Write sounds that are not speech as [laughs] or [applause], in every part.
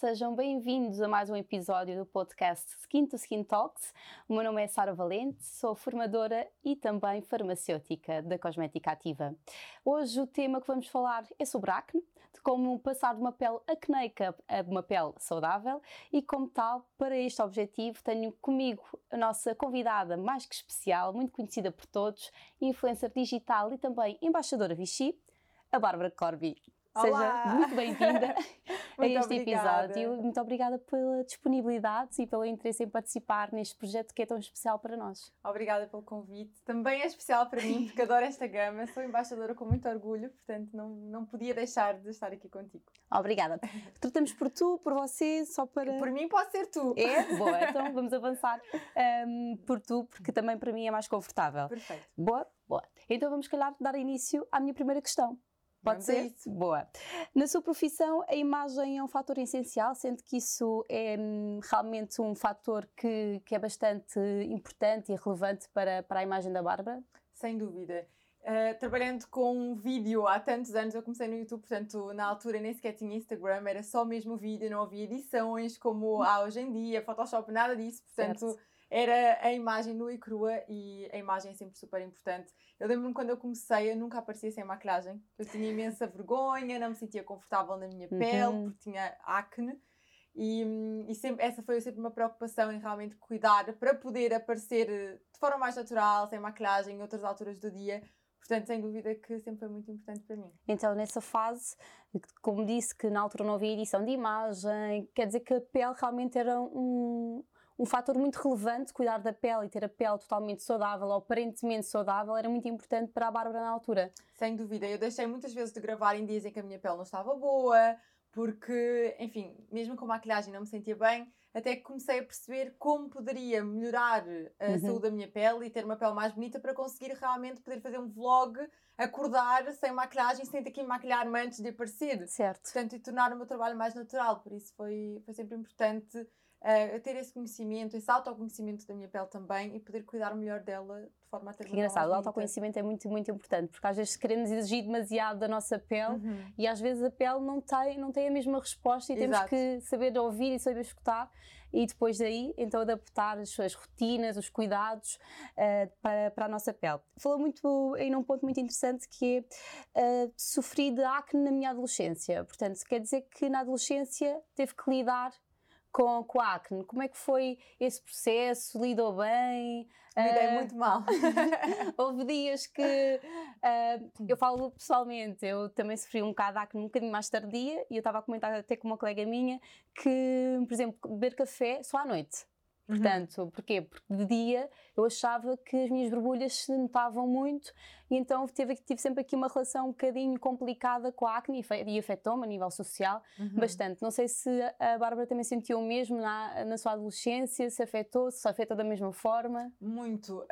sejam bem-vindos a mais um episódio do podcast Skin to Skin Talks. O meu nome é Sara Valente, sou formadora e também farmacêutica da Cosmética Ativa. Hoje o tema que vamos falar é sobre acne, de como passar de uma pele acneica a uma pele saudável e, como tal, para este objetivo, tenho comigo a nossa convidada mais que especial, muito conhecida por todos, influencer digital e também embaixadora Vichy, a Bárbara Corby. Olá. Seja muito bem-vinda [laughs] a este obrigada. episódio. Muito obrigada pela disponibilidade e pelo interesse em participar neste projeto que é tão especial para nós. Obrigada pelo convite. Também é especial para mim, porque adoro esta gama. Sou embaixadora com muito orgulho, portanto não, não podia deixar de estar aqui contigo. Obrigada. Tratamos por tu, por você, só para. Por mim pode ser tu. É? [laughs] Boa, então vamos avançar um, por tu, porque também para mim é mais confortável. Perfeito. Boa? Boa. Então vamos, calhar, dar início à minha primeira questão. Pode ser? isso. Boa. Na sua profissão, a imagem é um fator essencial, sendo que isso é hum, realmente um fator que, que é bastante importante e relevante para, para a imagem da Bárbara? Sem dúvida. Uh, trabalhando com vídeo há tantos anos, eu comecei no YouTube, portanto, na altura nem sequer tinha Instagram, era só mesmo vídeo, não havia edições como há hoje em dia, Photoshop, nada disso, portanto, Certo. Era a imagem nua e crua e a imagem é sempre super importante. Eu lembro-me quando eu comecei, eu nunca aparecia sem maquilhagem, eu tinha imensa vergonha, não me sentia confortável na minha pele, Uhum. porque tinha acne. E, e sempre, essa foi sempre uma preocupação em realmente cuidar para poder aparecer eh, de forma mais natural, sem maquilhagem, em outras alturas do dia. Portanto, sem dúvida que sempre foi muito importante para mim. Então, nessa fase, como disse que na altura não havia edição de imagem, quer dizer que a pele realmente era um, um fator muito relevante, cuidar da pele e ter a pele totalmente saudável, ou aparentemente saudável, era muito importante para a Bárbara na altura. Sem dúvida. Eu deixei muitas vezes de gravar em dias em que a minha pele não estava boa, porque, enfim, mesmo com maquilhagem não me sentia bem, até que comecei a perceber como poderia melhorar a Uhum. saúde da minha pele e ter uma pele mais bonita para conseguir realmente poder fazer um vlog, acordar sem maquilhagem, sem ter que me maquilhar-me antes de aparecer. Certo. portanto, e tornar o meu trabalho mais natural. Por isso foi, foi sempre importante eh, ter esse conhecimento, esse autoconhecimento da minha pele também e poder cuidar melhor dela de forma a ter Que engraçado, o autoconhecimento é muito, muito importante, porque às vezes queremos exigir demasiado da nossa pele Uhum. e às vezes a pele não tem, não tem a mesma resposta e temos Exato. que saber ouvir e saber escutar e depois daí então adaptar as suas rotinas, os cuidados eh, para, para a nossa pele. Falou muito em um ponto muito interessante que é eh, sofri de acne na minha adolescência, portanto quer dizer que na adolescência teve que lidar com, com a acne. Como é que foi esse processo? Lidou bem? Lidei Eh, muito mal. [laughs] Houve dias que ah, eu falo pessoalmente, eu também sofri um bocado de acne um bocadinho mais tardia e eu estava a comentar até com uma colega minha que, por exemplo, beber café só à noite. Uhum. Portanto, porquê? Porque de dia eu achava que as minhas borbulhas se notavam muito e então tive, tive sempre aqui uma relação um bocadinho complicada com a acne e fe- afetou-me a nível social Uhum. bastante. Não sei se a Bárbara também sentiu o mesmo na, na sua adolescência, se afetou, se afetou da mesma forma. Muito.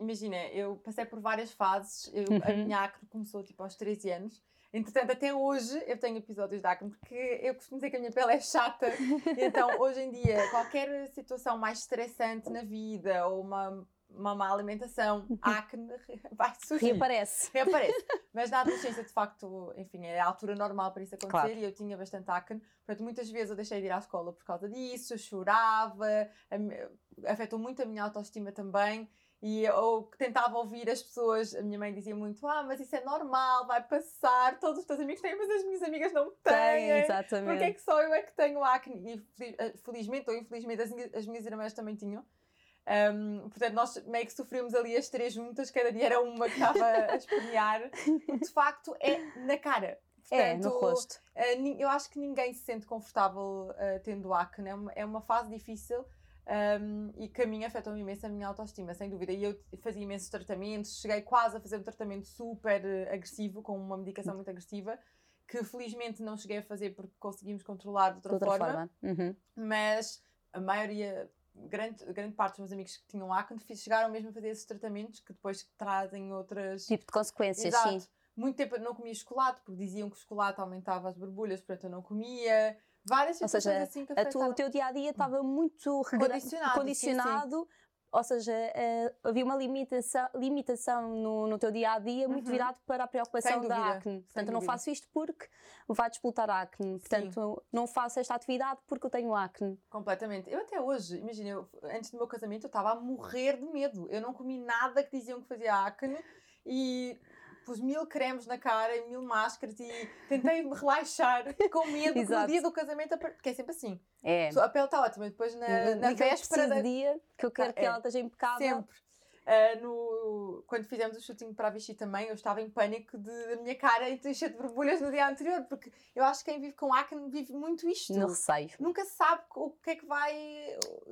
Imagina, eu passei por várias fases. Eu, A Uhum. minha acne começou tipo aos 13 anos. Entretanto, até hoje eu tenho episódios de acne porque eu costumo dizer que a minha pele é chata. [laughs] Então, hoje em dia, qualquer situação mais estressante na vida ou uma, uma má alimentação, [laughs] acne [laughs] vai surgir. Reaparece. Reaparece. Mas na adolescência, de facto, enfim, é a altura normal para isso acontecer Claro. e eu tinha bastante acne. Portanto, muitas vezes eu deixei de ir à escola por causa disso, chorava, afetou muito a minha autoestima também. E eu tentava ouvir as pessoas, a minha mãe dizia muito: Ah, mas isso é normal, vai passar, todos os teus amigos têm, mas as minhas amigas não Tem, têm. exatamente. Porque é que só eu é que tenho acne? E eh, felizmente ou infelizmente as, minhas- as minhas irmãs também tinham. Um, portanto, nós meio que sofremos ali as três juntas, cada dia era uma que estava a espernear. Porque de facto é na cara. É, no Portanto, rosto. eh, eu acho que ninguém se sente confortável eh, tendo acne. É uma, é uma fase difícil um, e que a mim afetou-me imenso a minha autoestima, sem dúvida. E eu fazia imensos tratamentos, cheguei quase a fazer um tratamento super eh, agressivo, com uma medicação muito agressiva, que felizmente não cheguei a fazer porque conseguimos controlar de outra, De outra forma forma. Uhum. mas a maioria, grande, grande parte dos meus amigos que tinham acne chegaram mesmo a fazer esses tratamentos que depois trazem outras. Tipo de consequências, Exato. sim. Muito tempo eu não comia chocolate porque diziam que o chocolate aumentava as borbulhas, portanto eu não comia. Várias Ou situações seja, assim que A afetaram. o teu dia a dia estava muito regra- Condicionado, sim, condicionado ou seja, uh, havia uma limitação, limitação no, no teu dia a dia muito Uhum. virado para a preocupação Sem da dúvida, acne. Portanto, eu não dúvida. faço isto porque vai disputar acne. Portanto, não faço esta atividade porque eu tenho acne. Completamente. Eu até hoje, imagina, antes do meu casamento eu estava a morrer de medo. Eu não comi nada que diziam que fazia acne e pus mil cremes na cara e mil máscaras e tentei me relaxar [laughs] com medo que no dia do casamento, porque é sempre assim. É. A pele está ótima, depois na, na véspera da, dia que eu quero Ah, que é. ela esteja impecável. Sempre. Ah, no, quando fizemos o shooting para a Vichy também, eu estava em pânico de da minha cara e cheia de borbulhas no dia anterior, porque eu acho que quem vive com acne vive muito isto. No receio. Nunca se sabe o que é que vai.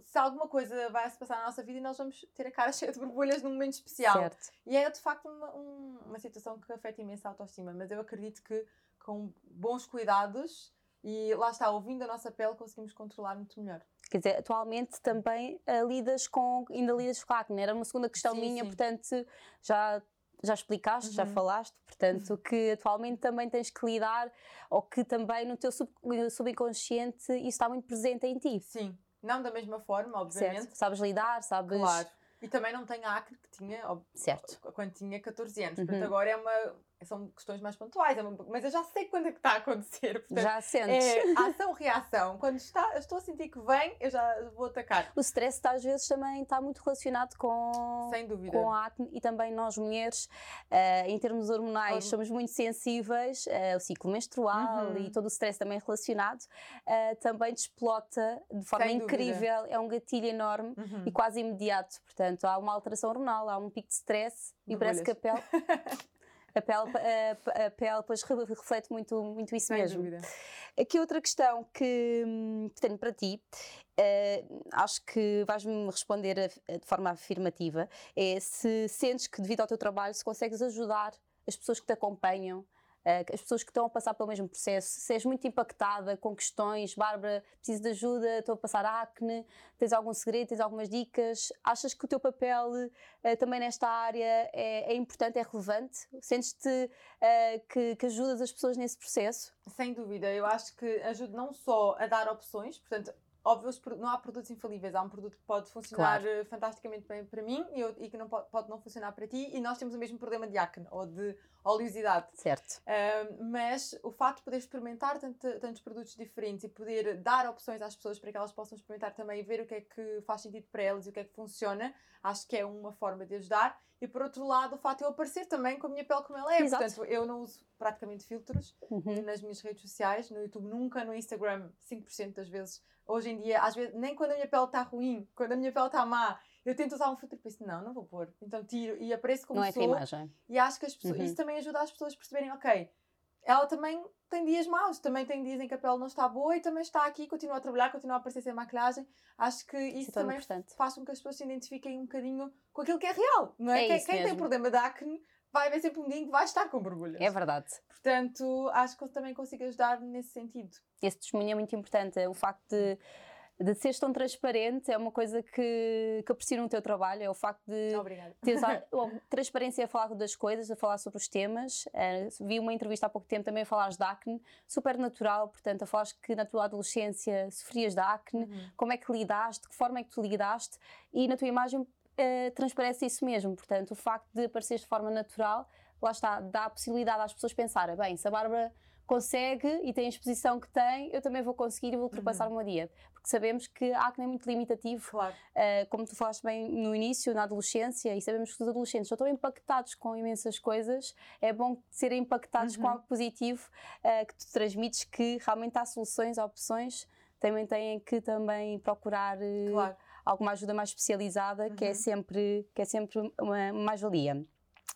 se alguma coisa vai se passar na nossa vida e nós vamos ter a cara [laughs] cheia de borbulhas num momento especial. Certo. E é de facto uma, um- uma situação que afeta imenso a autoestima, mas eu acredito que com bons cuidados e lá está, ouvindo a nossa pele, conseguimos controlar muito melhor. Quer dizer, atualmente também ah, lidas com, ainda lidas com acne. Era uma segunda questão Sim, minha, sim. portanto, já, já explicaste, já Uhum. falaste, portanto, que atualmente também tens que lidar, ou que também no teu sub- subconsciente isso está muito presente em ti. Sim, não da mesma forma, obviamente. Certo? Sabes lidar, sabes. Claro. E também não tenho a acne que tinha Certo. quando tinha 14 anos. Uhum. Portanto, agora é uma. São questões mais pontuais, é mas eu já sei quando é que está a acontecer. [laughs] Portanto, Já sentes. é ação-reação. Quando está, estou a sentir que vem, eu já vou atacar. O stress às vezes também está muito relacionado com, Sem dúvida. com a acne e também nós mulheres, eh, em termos hormonais, Horm- somos muito sensíveis, eh, o ciclo menstrual Uhum. e todo o stress também relacionado, eh, também desplota de forma Sem dúvida. incrível, é um gatilho enorme Uhum. e quase imediato. Portanto, há uma alteração hormonal, há um pico de stress e parece que a pele. [laughs] A pele, a, a pele depois re- reflete muito, muito isso Sem mesmo. dúvida. Aqui outra questão que, hum, que tenho para ti, eh, acho que vais-me responder a- de forma afirmativa, é se sentes que devido ao teu trabalho se consegues ajudar as pessoas que te acompanham, as pessoas que estão a passar pelo mesmo processo, se és muito impactada com questões, Bárbara, preciso de ajuda, estou a passar acne, tens algum segredo, tens algumas dicas, achas que o teu papel eh, também nesta área é, é importante, é relevante? Sentes-te eh, que, que ajudas as pessoas nesse processo? Sem dúvida, eu acho que ajuda não só a dar opções, portanto, óbvio, não há produtos infalíveis, há um produto que pode funcionar eh, fantasticamente bem para mim e, eu- e que não pode, pode não funcionar para ti, e nós temos o mesmo problema de acne ou de oleosidade. Certo. Um, mas o facto de poder experimentar tanto- tantos produtos diferentes e poder dar opções às pessoas para que elas possam experimentar também e ver o que é que faz sentido para elas e o que é que funciona, acho que é uma forma de ajudar. E por outro lado, o facto de eu aparecer também com a minha pele como ela é. Exato. Portanto, eu não uso praticamente filtros Uhum. nas minhas redes sociais, no YouTube nunca, no Instagram 5% das vezes. Hoje em dia, às vezes, nem quando a minha pele está ruim, quando a minha pele está má, eu tento usar um filtro e penso, não, não vou pôr. Então tiro e apareço como Não é a tua sou. imagem. E acho que as pessoas- Uhum. isso também ajuda as pessoas a perceberem, ok, ela também tem dias maus, também tem dias em que a pele não está boa e também está aqui, continua a trabalhar, continua a aparecer sem maquilhagem. Acho que isso, é também importante. faz com que as pessoas se identifiquem um bocadinho com aquilo que é real, não é? É quem isso quem tem problema de acne vai haver sempre um dia em que vai estar com borbulhas. É verdade. Portanto, acho que eu também consigo ajudar nesse sentido. Esse testemunho é muito importante. O facto de, de seres tão transparente é uma coisa que, que aprecio no teu trabalho. É o facto de Obrigada. teres a- [laughs] transparência a falar das coisas, a falar sobre os temas. Eh, vi uma entrevista há pouco tempo também a falares de acne, super natural, portanto, a falares que na tua adolescência sofrias de acne, Uhum. como é que lidaste, de que forma é que tu lidaste e na tua imagem eh, transparece isso mesmo. Portanto, o facto de apareceres de forma natural, lá está, dá a possibilidade às pessoas pensarem, bem, se a Bárbara consegue e tem a exposição que tem, eu também vou conseguir e vou ultrapassar o meu dia. Sabemos que a acne é muito limitativo, Claro. Uh, como tu falaste bem no início, na adolescência, e sabemos que os adolescentes já estão impactados com imensas coisas, é bom serem impactados com Uhum. algo positivo uh, que tu transmites que realmente há soluções, há opções, também têm que também procurar uh, Claro. alguma ajuda mais especializada, que é Uhum. sempre, que é sempre uma mais-valia.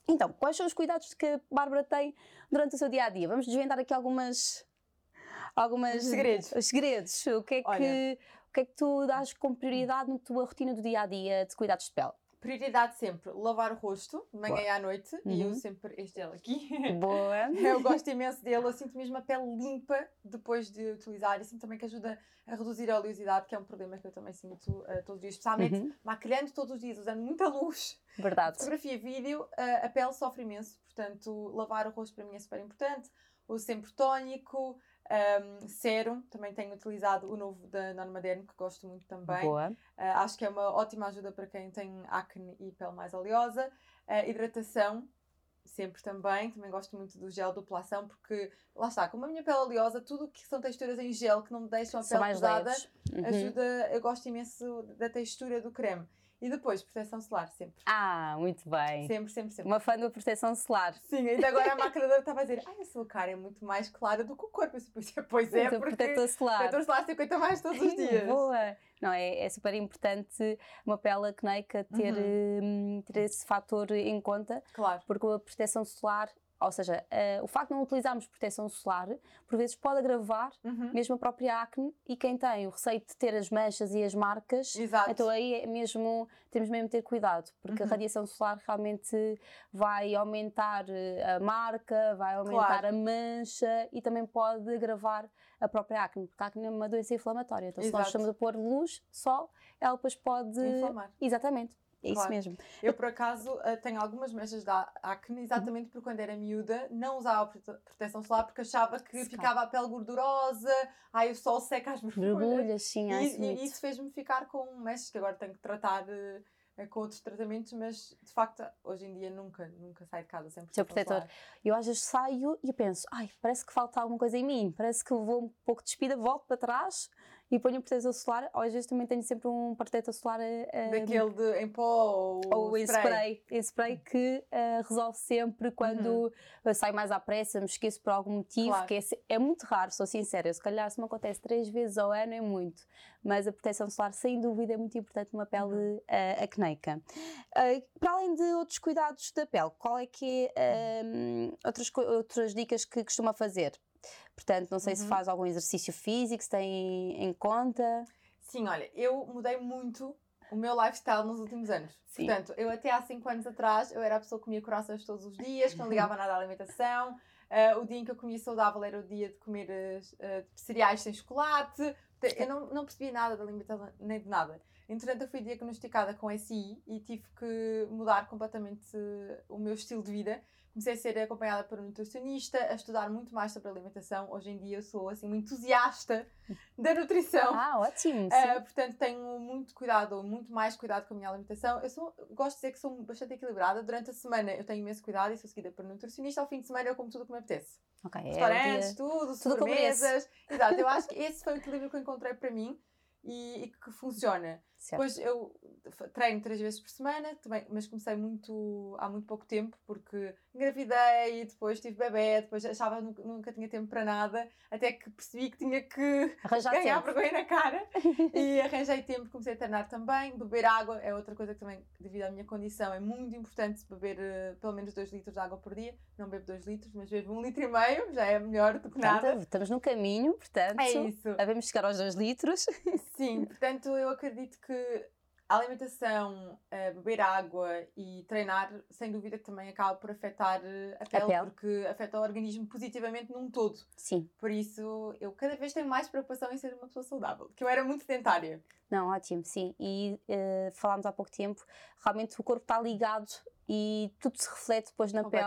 Então, quais são os cuidados que a Bárbara tem durante o seu dia a dia? Vamos desvendar aqui algumas. Algumas Os segredos. Os segredos. O que é que, Olha. o que, é que tu dás como prioridade na tua rotina do dia a dia de cuidados de pele? Prioridade sempre, lavar o rosto, de manhã Boa. e à noite, e eu Uhum. sempre, este gel aqui, Boa! [laughs] Eu gosto imenso dele, eu sinto mesmo a pele limpa depois de utilizar e sinto também que ajuda a reduzir a oleosidade, que é um problema que eu também sinto eh, todos os dias, especialmente Uhum. maquilhando todos os dias, usando muita luz, Verdade. fotografia, vídeo, eh, a pele sofre imenso, portanto lavar o rosto para mim é super importante, uso sempre tónico, Um, serum, também tenho utilizado o novo da Normaderm, que gosto muito também. Boa. Uh, acho que é uma ótima ajuda para quem tem acne e pele mais oleosa. Uh, hidratação, sempre também. Também gosto muito do gel duplação, porque lá está, como a minha pele é oleosa, tudo que são texturas em gel que não me deixam a São pele mais pesada, leves. Uhum. ajuda. Eu gosto imenso da textura do creme. E depois, proteção solar, sempre. Ah, muito bem. Sempre, sempre, sempre. Uma fã da proteção solar. Sim, ainda agora a [laughs] maquiadora estava a dizer: Ai, a sua cara é muito mais clara do que o corpo. Eu pois é, Muito porque protetor solar. protetor solar 50 mais todos os dias. Boa! Não, é, é super importante uma pele acneica ter, Uhum. hum, ter esse fator em conta, Claro. porque a proteção solar, ou seja, eh, o facto de não utilizarmos proteção solar, por vezes pode agravar Uhum. mesmo a própria acne e quem tem o receio de ter as manchas e as marcas, Exato. então aí é mesmo, temos mesmo de ter cuidado, porque Uhum. a radiação solar realmente vai aumentar eh, a marca, vai aumentar Claro. a mancha e também pode agravar a própria acne, porque a acne é uma doença inflamatória. Então, se nós Exato. estamos a pôr luz, sol, ela depois pode. Inflamar. Exatamente, é isso Claro. mesmo. Eu, por acaso, eh, tenho algumas manchas da acne, exatamente porque quando era miúda não usava prote- proteção solar porque achava que ficava a pele gordurosa, ai o sol seca as [laughs] borbulhas. Sim, E, isso e muito. isso fez-me ficar com manchas que agora tenho que tratar eh, com outros tratamentos, mas de facto, hoje em dia nunca, nunca saio de casa sem Seu proteção protetor. solar. Eu às vezes saio e penso, ai, parece que falta alguma coisa em mim, parece que vou um pouco despida, volto para trás e ponho um protetor solar, ou às vezes também tenho sempre um protetor solar eh, eh, Daquele de, em pó ou, ou em spray, em spray que eh, resolve sempre quando eu saio mais à pressa, me esqueço por algum motivo, Claro. que é, é muito raro, sou sincera, se calhar se me acontece três vezes ao ano é muito, mas a proteção solar sem dúvida é muito importante numa pele Uhum. eh, acneica. Eh, para além de outros cuidados da pele, qual é que é ehm, outras, outras dicas que costuma fazer? Portanto, não sei se Uhum. faz algum exercício físico, se tem em conta. Sim, olha, eu mudei muito o meu lifestyle nos últimos anos. Sim. Portanto, eu até há 5 anos atrás, eu era a pessoa que comia corações todos os dias, que não ligava nada à alimentação. Ah, o dia em que eu comia saudável era o dia de comer ah, cereais sem chocolate. Eu não, não percebia nada da alimentação, nem de nada. Entretanto, eu fui diagnosticada com SI e tive que mudar completamente o meu estilo de vida. Comecei a ser acompanhada por um nutricionista, a estudar muito mais sobre alimentação. Hoje em dia eu sou assim uma entusiasta da nutrição. Ah, ótimo! Uh, portanto, tenho muito cuidado, muito mais cuidado com a minha alimentação. Eu sou, gosto de dizer que sou bastante equilibrada. Durante a semana eu tenho imenso cuidado e sou seguida por um nutricionista. Ao fim de semana eu como tudo o que me apetece. ok, é Restaurantes, dia- tudo, tudo sobremesas. Exato, eu [laughs] acho que esse foi o equilíbrio que eu encontrei para mim e, e que funciona. Certo. Depois eu treino três vezes por semana, também, mas comecei muito há muito pouco tempo, porque engravidei, depois tive bebê, depois achava que nunca, nunca tinha tempo para nada, até que percebi que tinha que Arranjar [laughs] ganhar tempo. vergonha na cara [laughs] e arranjei tempo, comecei a treinar também. Beber água é outra coisa que também, devido à minha condição, é muito importante beber eh, pelo menos 2 litros de água por dia. Não bebo 2 litros, mas bebo 1 um litro e meio, já é melhor do que Portanto, nada. estamos no caminho, portanto, É isso. devemos chegar aos 2 litros. Sim, [laughs] portanto, eu acredito que a alimentação, eh, beber água e treinar, sem dúvida que também acaba por afetar eh, a pele, pele. porque afeta o organismo positivamente num todo. Sim, Por isso, eu cada vez tenho mais preocupação em ser uma pessoa saudável, que eu era muito sedentária. não, ótimo, sim. E eh, falámos há pouco tempo, realmente o corpo está ligado e tudo se reflete depois na pele,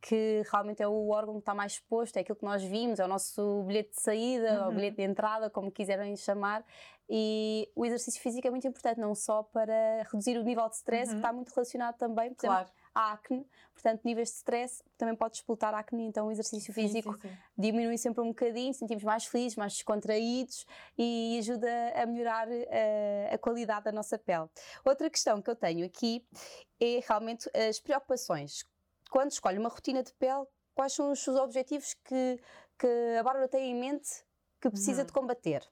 que realmente é o órgão que está mais exposto, é aquilo que nós vimos, é o nosso bilhete de saída, ou Uhum. bilhete de entrada, como quiserem chamar. E o exercício físico é muito importante, não só para reduzir o nível de stress, que Uhum. está muito relacionado também, por exemplo, À acne. Portanto, níveis de stress também pode explotar a acne, então o exercício Sim, físico sim, sim. diminui sempre um bocadinho, sentimos mais felizes, mais descontraídos e ajuda a melhorar eh, a qualidade da nossa pele. Outra questão que eu tenho aqui é realmente as preocupações. Quando escolhe uma rotina de pele, quais são os seus objetivos que, que a Bárbara tem em mente que precisa Uhum. de combater?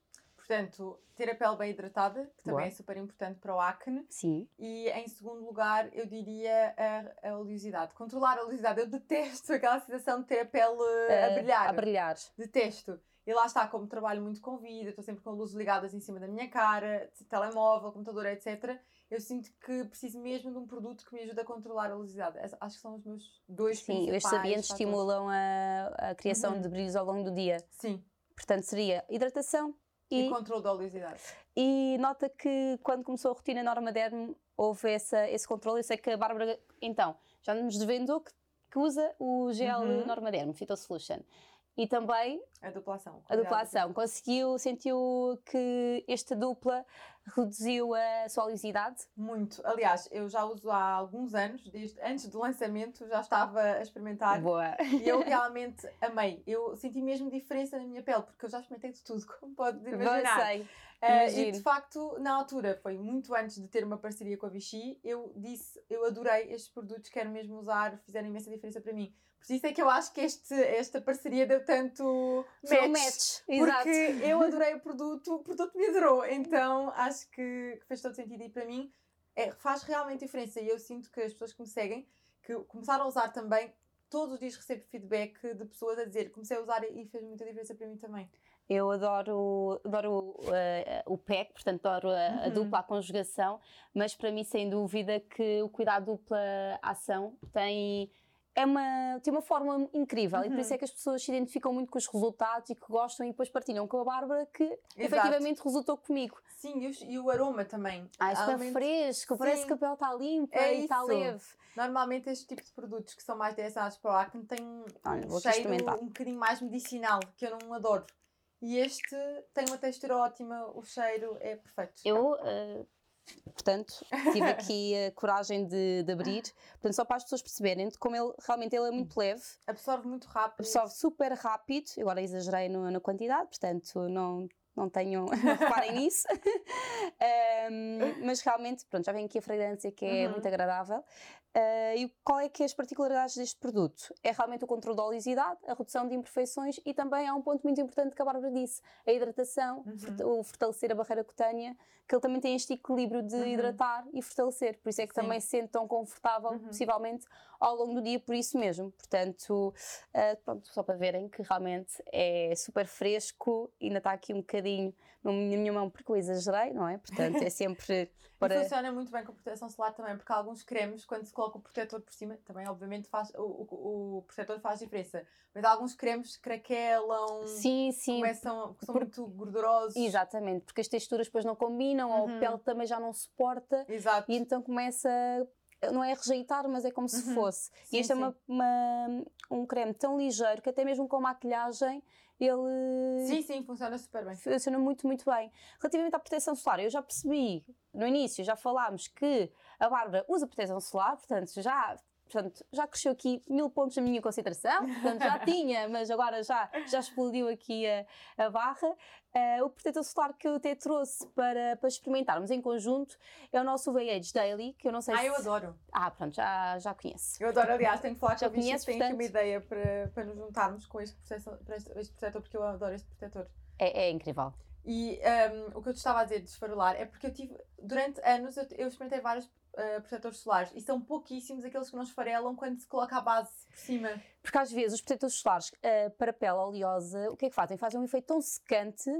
Portanto, ter a pele bem hidratada, que também Boa. é super importante para o acne. Sim. E em segundo lugar, eu diria a, a oleosidade. Controlar a oleosidade. Eu detesto [laughs] aquela sensação de ter a pele eh, a Eh, brilhar. A brilhar. Detesto. E lá está, como trabalho muito com vida, estou sempre com luzes ligadas em cima da minha cara, telemóvel, computador, etc. Eu sinto que preciso mesmo de um produto que me ajude a controlar a oleosidade. Acho que são os meus dois Sim, principais estes radiantes fatores. estimulam a, a criação Uhum. de brilhos ao longo do dia. Sim, Portanto, seria hidratação e, e controle da oleosidade. E nota que quando começou a rotina Normaderm houve essa, esse controle. Eu sei que a Bárbara, então, já nos desvendou que, que usa o gel Uhum. Normaderm, Phyto Solution. E também A duplação. a duplação. Conseguiu, sentiu que esta dupla reduziu a sua oleosidade? Muito. Aliás, eu já uso há alguns anos, desde antes do lançamento, já estava a experimentar. Boa. E eu realmente amei. Eu senti mesmo diferença na minha pele, porque eu já experimentei de tudo, [laughs] como pode imaginar. sei. Uh, e de facto, na altura, foi muito antes de ter uma parceria com a Vichy, eu disse, eu adorei estes produtos, quero mesmo usar, fizeram imensa diferença para mim. Por isso é que eu acho que este, esta parceria deu tanto match. match. Exato. Porque eu [laughs] adorei o produto, o produto me adorou. Então acho que, que fez todo sentido. E para mim é, faz realmente diferença. E eu sinto que as pessoas que me seguem, que começaram a usar também, todos os dias recebo feedback de pessoas a dizer comecei a usar e fez muita diferença para mim também. Eu adoro, adoro uh, o PEC, portanto adoro a, a Uhum. dupla, a conjugação, mas para mim, sem dúvida, que o cuidado dupla ação tem, é uma, tem uma forma incrível e por Uhum. isso é que as pessoas se identificam muito com os resultados e que gostam e depois partilham com a Bárbara que Exato. efetivamente resultou comigo. Sim, e, os- e o aroma também. Ah, é Além de- fresco, parece Sim. que a pele está limpa É e está isso. leve. Normalmente este tipo de produtos que são mais direcionados para o acne têm um cheiro um bocadinho mais medicinal, que eu não adoro. E este tem uma textura ótima, o cheiro é perfeito. Eu, uh, portanto, tive aqui a coragem de, de abrir, portanto, só para as pessoas perceberem como ele realmente ele é muito leve. Absorve muito rápido. absorve super rápido. Agora exagerei no- na quantidade, portanto não, não tenham, não [laughs] [laughs] reparem nisso. [laughs] Ahm, mas realmente, pronto, já vem aqui a fragrância que é Uhum. muito agradável. Ah, e qual é que é as particularidades deste produto? É realmente o controle da oleosidade, a redução de imperfeições e também há um ponto muito importante que a Bárbara disse, a hidratação, Uhum. o fortalecer a barreira cutânea, que ele também tem este equilíbrio de Uhum. hidratar e fortalecer, por isso é que Sim. também se sente tão confortável, Uhum. possivelmente, ao longo do dia, por isso mesmo. Portanto, uh, pronto, só para verem que realmente é super fresco, ainda está aqui um bocadinho na minha mão porque eu exagerei, não é? Portanto, é sempre [laughs] E para. funciona muito bem com proteção solar também, porque alguns cremes, quando se coloca o protetor por cima, também obviamente faz, o, o, o protetor faz diferença. Mas alguns cremes craquelam, Sim, sim. começam, são Por- muito gordurosos. Exatamente, porque as texturas depois não combinam, ou a Uhum. pele também já não suporta, Exato. e então começa. Não é a rejeitar, mas é como se Uhum. fosse. Sim, e este é sim. uma, uma- um creme tão ligeiro que até mesmo com maquilhagem ele Sim, sim, funciona super bem. funciona muito, muito bem. Relativamente à proteção solar, eu já percebi, no início já falámos que a Bárbara usa proteção solar, portanto já, portanto, já cresceu aqui mil pontos na minha concentração, portanto já [laughs] tinha, mas agora já, já explodiu aqui a, a barra. Eh, o protetor solar que eu até trouxe para, para experimentarmos em conjunto é o nosso UV Age Daily, que eu não sei Ah, se... eu adoro. Ah, pronto, já, já conheço. Eu adoro, aliás, tenho que falar [laughs] com Já a Vichy, tenho aqui uma portanto? ideia para, para nos juntarmos com este, proteção, para este, este protetor, porque eu adoro este protetor. É, é incrível. E um, o que eu te estava a dizer de esfarolar é porque eu tive, durante anos, eu, eu experimentei vários uh, protetores solares e são pouquíssimos aqueles que não esfarelam quando se coloca a base por cima. Porque às vezes os protetores solares eh, para pele oleosa, o que é que fazem? Fazem um efeito tão secante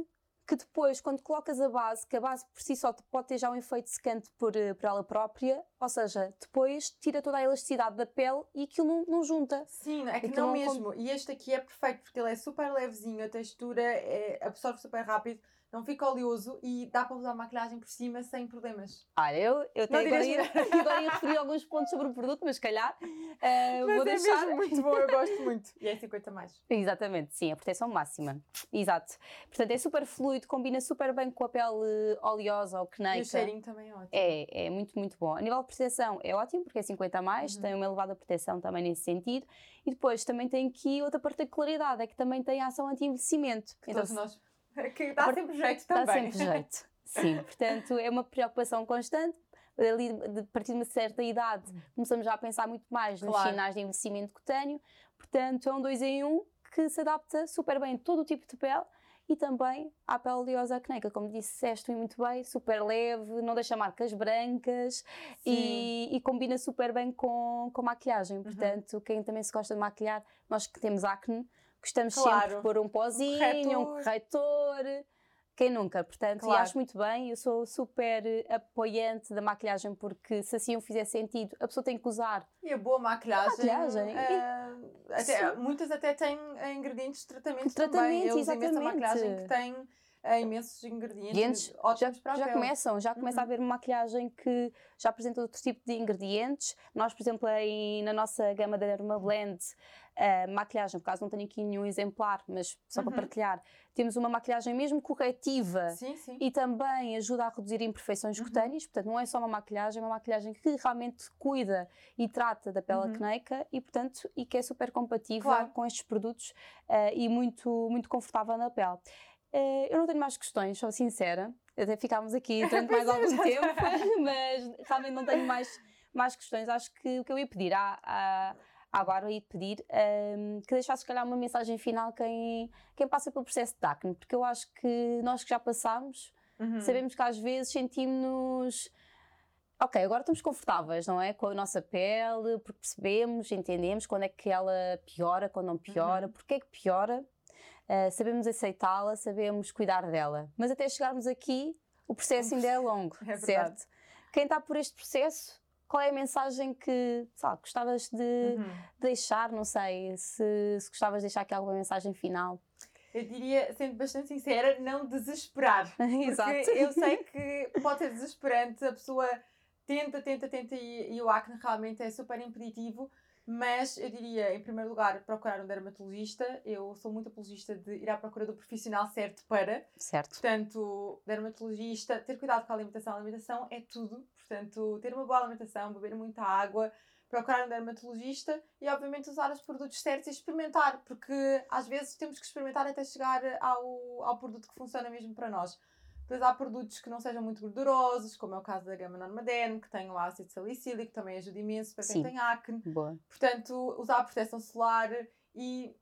que depois, quando colocas a base, que a base por si só pode ter já um efeito secante por, eh, por ela própria, ou seja, depois tira toda a elasticidade da pele e aquilo não, não junta. Sim, é que Então não não com- mesmo. E este aqui é perfeito porque ele é super levezinho, a textura é, absorve super rápido, não fica oleoso e dá para usar maquilhagem por cima sem problemas. Olha, eu, eu até agora ia, [laughs] agora ia referir alguns pontos sobre o produto, mas se calhar eh, Mas vou é deixar. mesmo muito bom, eu gosto muito. E é 50 mais. Exatamente, sim, a proteção máxima. Exato. Portanto, é super fluido, combina super bem com a pele oleosa ou E cneica. o cheirinho também é ótimo. É, é muito, muito bom. A nível de proteção é ótimo, porque é 50 a mais, Uhum. tem uma elevada proteção também nesse sentido. E depois também tem aqui outra particularidade, é que também tem ação anti-envelhecimento. Que Então, todos nós. [laughs] Que dá sempre jeito dá também. sempre jeito. Sim, [laughs] portanto, é uma preocupação constante. Ali, a partir de uma certa idade, começamos já a pensar muito mais nos Claro. sinais de envelhecimento cutâneo. Portanto, é um dois em um que se adapta super bem a todo o tipo de pele e também à pele oleosa acneica, como disseste muito bem, super leve, não deixa marcas brancas e, e combina super bem com, com maquilhagem. Portanto, quem também se gosta de maquilhar, nós que temos acne, gostamos sempre Claro. de pôr um pozinho, um corretor. Quem nunca? Portanto, Claro. e acho muito bem, eu sou super apoiante da maquilhagem porque se assim o fizer sentido, a pessoa tem que usar. E a boa maquilhagem. Maquilhagem. eh, até- muitas até têm ingredientes de tratamento tratamento, também. Eu uso imensa exatamente. maquilhagem que tem uh, imensos ingredientes ótimos para a já pele. começam, já começa a Uhum. haver uma maquilhagem que já apresenta outro tipo de ingredientes. Nós, por exemplo, aí na nossa gama da Derma Blend, a maquilhagem, por acaso não tenho aqui nenhum exemplar, mas só para Uhum. partilhar, temos uma maquilhagem mesmo corretiva Sim, sim. e também ajuda a reduzir imperfeições Uhum. cutâneas, portanto não é só uma maquilhagem, é uma maquilhagem que realmente cuida e trata da pele Uhum. acneica e portanto e que é super compatível Claro. com estes produtos eh, e muito, muito confortável na pele. Eh, eu não tenho mais questões, sou sincera, até ficámos aqui [laughs] durante mais é, algum tempo, [laughs] mas realmente não tenho mais, mais questões. Acho que o que eu ia pedir à, à, à Bárbara ia pedir ehm, que deixasse, se calhar, uma mensagem final quem, quem passa pelo processo de acne, porque eu acho que nós que já passámos, Uhum. sabemos que às vezes sentimos-nos. Ok, agora estamos confortáveis, não é? Com a nossa pele, porque percebemos, entendemos quando é que ela piora, quando não piora, Uhum. porque é que piora, uh, sabemos aceitá-la, sabemos cuidar dela. Mas até chegarmos aqui, o processo ainda é longo, É verdade. certo? Quem está por este processo, qual é a mensagem que, sei lá, gostavas de Uhum. deixar? Não sei, se, se gostavas de deixar aqui alguma mensagem final. Eu diria, sendo bastante sincera, não desesperar. [laughs] Exato. Porque eu sei que pode ser desesperante, a pessoa tenta, tenta, tenta e, e o acne realmente é super impeditivo, mas eu diria, em primeiro lugar, procurar um dermatologista. Eu sou muito apologista de ir à procura do profissional certo para. Certo. Portanto, dermatologista, ter cuidado com a alimentação. A alimentação é tudo. Portanto, ter uma boa alimentação, beber muita água, procurar um dermatologista e, obviamente, usar os produtos certos e experimentar, porque às vezes temos que experimentar até chegar ao, ao produto que funciona mesmo para nós. Depois há produtos que não sejam muito gordurosos, como é o caso da gama Normaderm, que tem o ácido salicílico, também ajuda imenso para Sim. quem tem acne. Boa. Portanto, usar a proteção solar e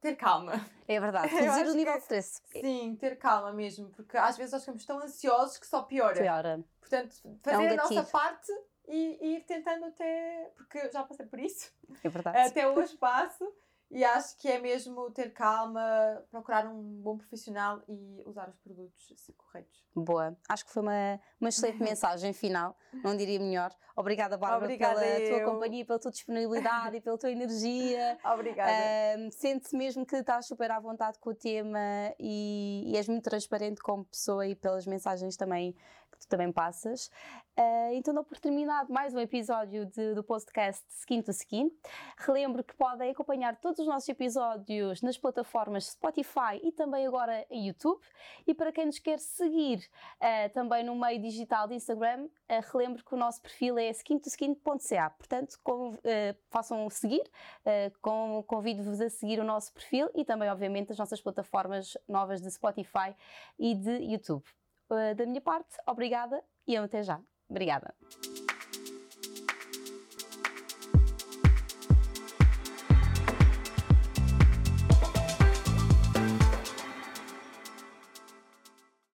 ter calma. É verdade, [laughs] reduzir o nível que- de stress. Sim, ter calma mesmo, porque às vezes nós ficamos tão ansiosos que só piora. Piora. Portanto, fazer a nossa parte e, e ir tentando até. Porque eu já passei por isso, É verdade. até hoje passo. E acho que é mesmo ter calma, procurar um bom profissional e usar os produtos corretos. Boa. Acho que foi uma, uma excelente [laughs] mensagem final, não diria melhor. Obrigada, Bárbara, Obrigada pela tua eu. companhia, pela tua disponibilidade e pela tua energia. [laughs] Obrigada. Ahm, Sente-se mesmo que estás super à vontade com o tema e, e és muito transparente como pessoa e pelas mensagens também tu também passas. Ah, então, dou por terminado mais um episódio de- do podcast Skin to Skin. Relembro que podem acompanhar todos os nossos episódios nas plataformas Spotify e também agora em YouTube. E para quem nos quer seguir ah, também no meio digital de Instagram, ah, relembro que o nosso perfil é skintoskin.ca. Portanto, com- façam seguir, convido-vos a seguir o nosso perfil e também, obviamente, as nossas plataformas novas de Spotify e de YouTube. Da minha parte, obrigada e até já. Obrigada.